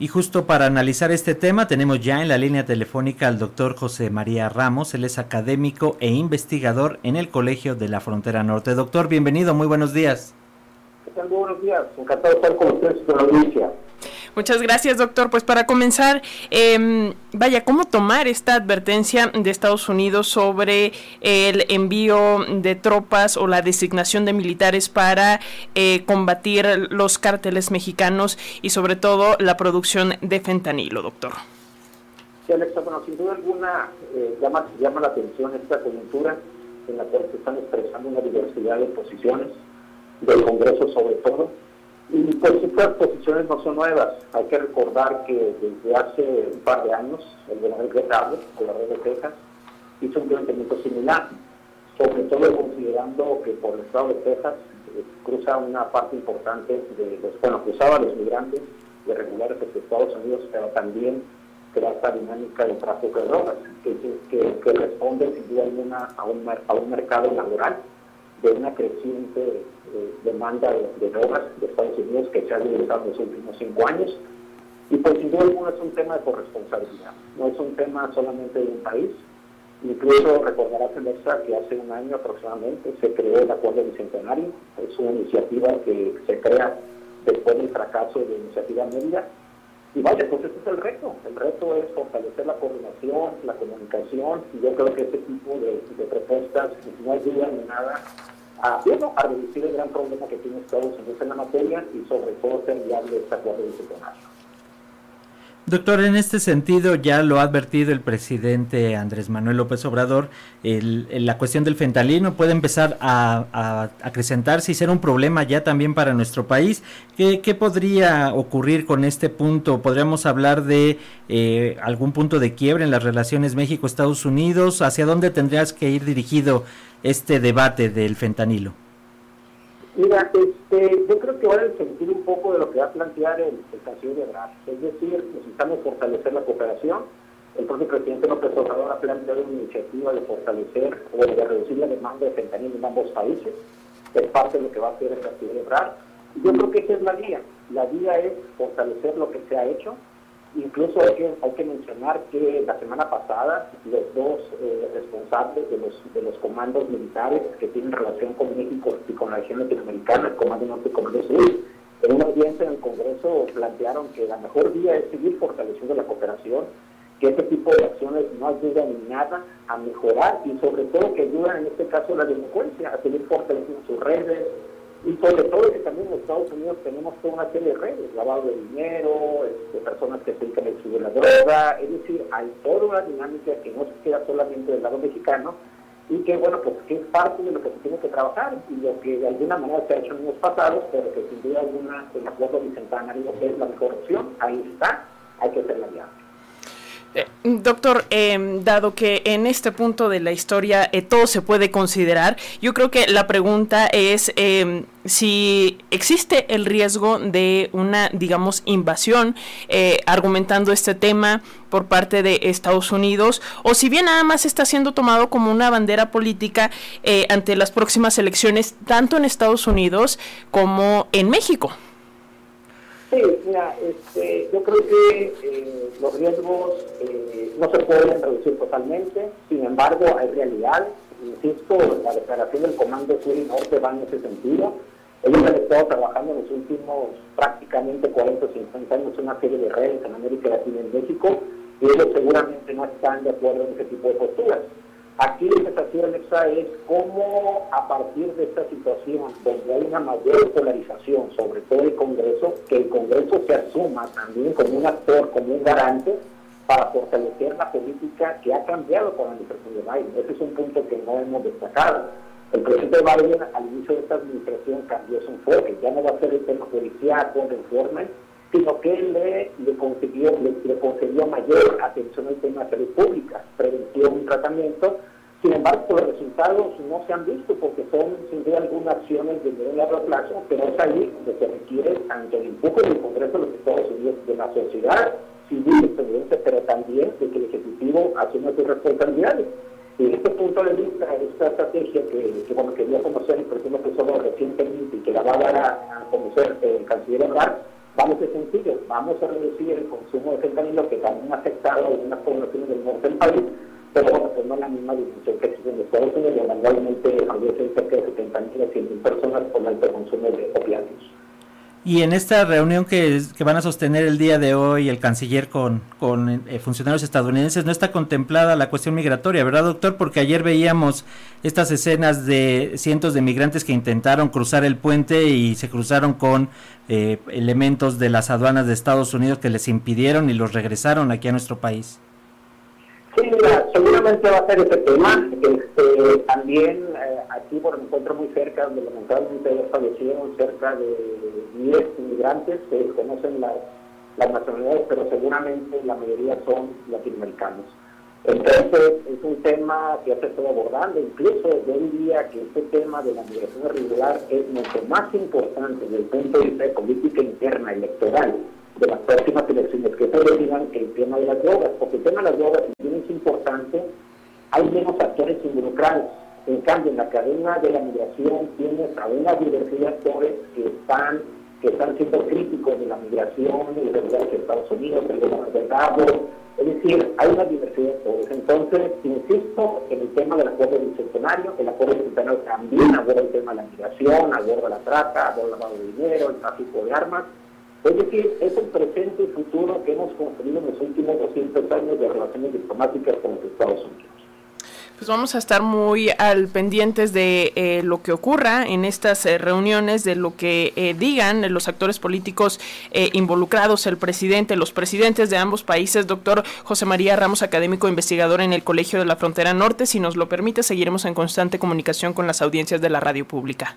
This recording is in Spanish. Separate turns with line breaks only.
Y justo para analizar este tema tenemos ya en la línea telefónica al doctor José María Ramos, él es académico e investigador en el Colegio de la Frontera Norte. Doctor, bienvenido, muy buenos días.
Buenos días, encantado de estar con ustedes en la audiencia.
Muchas gracias, doctor. Pues para comenzar, eh, vaya, ¿cómo tomar esta advertencia de Estados Unidos sobre el envío de tropas o la designación de militares para eh, combatir los cárteles mexicanos y sobre todo la producción de fentanilo, doctor?
Sí, Alexa, bueno, sin duda alguna eh, llama, llama la atención esta coyuntura en la cual se están expresando una diversidad de posiciones del Congreso sobre todo y pues estas posiciones no son nuevas. Hay que recordar que desde hace un par de años el gobernador Greg con la red de Texas, hizo un planteamiento similar, sobre todo considerando que por el estado de Texas eh, cruza una parte importante de los, bueno, cruzaba los migrantes irregulares de Estados Unidos, pero también crea esta dinámica del tráfico de drogas, que, que, responde sin duda alguna a un, a un mercado laboral de una creciente eh, demanda de, drogas de Estados Unidos que se ha limitado en los últimos cinco años. Y pues sin duda alguna es un tema de corresponsabilidad, no es un tema solamente de un país. Incluso recordarás, Alexa, que hace un año aproximadamente se creó el Acuerdo Bicentenario, es una iniciativa que se crea después del fracaso de la iniciativa Mérida. Y vaya, pues ese es el reto. El reto es fortalecer la coordinación, la comunicación, y yo creo que este tipo de, propuestas no ayudan en nada a, bueno, a reducir el gran problema que tiene Estados Unidos en la materia y sobre todo ser viable este acuerdo disciplinario.
Doctor, en este sentido ya lo ha advertido el presidente Andrés Manuel López Obrador, la cuestión del fentalino puede empezar a, acrecentarse y ser un problema ya también para nuestro país. ¿Qué, podría ocurrir con este punto? ¿Podríamos hablar de eh, algún punto de quiebre en las relaciones México-Estados Unidos? ¿Hacia dónde tendrías que ir dirigido este debate del fentanilo?
Mira, este, yo creo que va el sentido un poco de lo que va a plantear el, el canciller Ebrard. Es decir, necesitamos fortalecer la cooperación. El propio presidente López Obrador ha planteado una iniciativa de fortalecer o de reducir la demanda de fentanilo en ambos países. Es parte de lo que va a hacer el canciller Ebrard. Yo creo que esa es la guía. La guía es fortalecer lo que se ha hecho, Incluso hay que, hay que mencionar que la semana pasada los dos eh, responsables de los, de los comandos militares que tienen relación con México y con la región latinoamericana, el Comando Norte y Comando Sur, en una audiencia en el Congreso plantearon que la mejor vía es seguir fortaleciendo la cooperación, que este tipo de acciones no ayudan en nada a mejorar y sobre todo que ayudan en este caso a la delincuencia, a seguir fortaleciendo sus redes, y sobre todo que también en Estados Unidos tenemos toda una serie de redes, lavado de dinero, este, personas que se dedican al estudio de la droga, es decir, hay toda una dinámica que no se queda solamente del lado mexicano y que, bueno, pues que es parte de lo que se tiene que trabajar y lo que de alguna manera se ha hecho en años pasados, pero que sin duda alguna el acuerdo bicentenario es la mejor opción, ahí está, hay que hacer la
Eh, doctor, em, dado que en este punto de la historia eh, todo se puede considerar, yo creo que la pregunta es em, si existe el riesgo de una, digamos, invasión, eh, argumentando este tema por parte de Estados Unidos, o si bien nada más está siendo tomado como una bandera política ante las próximas elecciones, tanto en Estados Unidos como en México.
Sí, mira, este, yo creo que eh, los riesgos eh, no se pueden reducir totalmente, sin embargo hay realidad. Insisto, la declaración del Comando Sur y Norte va en ese sentido. Ellos han estado trabajando en los últimos prácticamente 40 o 50 años una serie de redes en América Latina y en México, y ellos seguramente no están de acuerdo en ese tipo de posturas. Aquí la sensación es cómo a partir de esta situación, donde hay una mayor polarización, sobre todo el Congreso, que el Congreso se asuma también como un actor, como un garante para fortalecer la política que ha cambiado con la administración de Biden. Ese es un punto que no hemos destacado. El presidente Biden al inicio de esta administración cambió su enfoque, ya no va a ser el tema policial de informe, sino que le, le, consiguió, le, concedió mayor atención al tema de salud pública, prevención y tratamiento. Sin embargo, los resultados no se han visto porque son sin duda algunas acciones de medio y largo plazo, pero es ahí donde se requiere tanto el empuje del Congreso de los Estados Unidos, de la sociedad civil estadounidense, pero también de que el Ejecutivo asuma sus responsabilidades. Y en este punto de vista, esta estrategia que, que bueno, quería conocer el presidente solo recientemente y que la va a dar a, conocer el canciller a sencillo, vamos a reducir el consumo de fentanilo que también ha afectado a algunas poblaciones del norte del país, pero bueno, pues no es la misma dimensión que existe en Estados Unidos, donde actualmente fallecen cerca de 70 mil a 100 mil personas por el alto consumo de.
Y en esta reunión que, van a sostener el día de hoy el canciller con, con eh, funcionarios estadounidenses, no está contemplada la cuestión migratoria, ¿verdad, doctor? Porque ayer veíamos estas escenas de cientos de migrantes que intentaron cruzar el puente y se cruzaron con eh, elementos de las aduanas de Estados Unidos que les impidieron y los regresaron aquí a nuestro país.
Sí, seguramente va a ser ese tema. Este, también aquí, por encuentro muy cerca, donde lamentablemente ya fallecieron cerca de 10 inmigrantes que conocen las, las nacionalidades, pero seguramente la mayoría son latinoamericanos. Entonces, es un tema que ya se está abordando, incluso yo diría que este tema de la migración irregular es mucho más importante desde el punto de vista de política interna electoral de las próximas elecciones que se decidan el tema de las drogas, porque el tema de las drogas, bien es importante, hay menos actores involucrados. En cambio, en la cadena de la migración tienes a una diversidad de actores que están que están siendo críticos de la migración y de Estados Unidos, el gobierno de es decir, hay una diversidad de actores. Entonces, insisto, en el tema del acuerdo bicentenario, el acuerdo bicentenario también aborda el tema de la migración, aborda la trata, aborda el lavado de dinero, el tráfico de armas, es decir, es el presente y futuro que hemos construido en los últimos 200 años de relaciones diplomáticas con los Estados Unidos.
Pues vamos a estar muy al pendientes de eh, lo que ocurra en estas eh, reuniones, de lo que eh, digan los actores políticos involucrados, el presidente, los presidentes de ambos países. Doctor José María Ramos, académico investigador en el Colegio de la Frontera Norte, si nos lo permite, seguiremos en constante comunicación con las audiencias de la radio pública.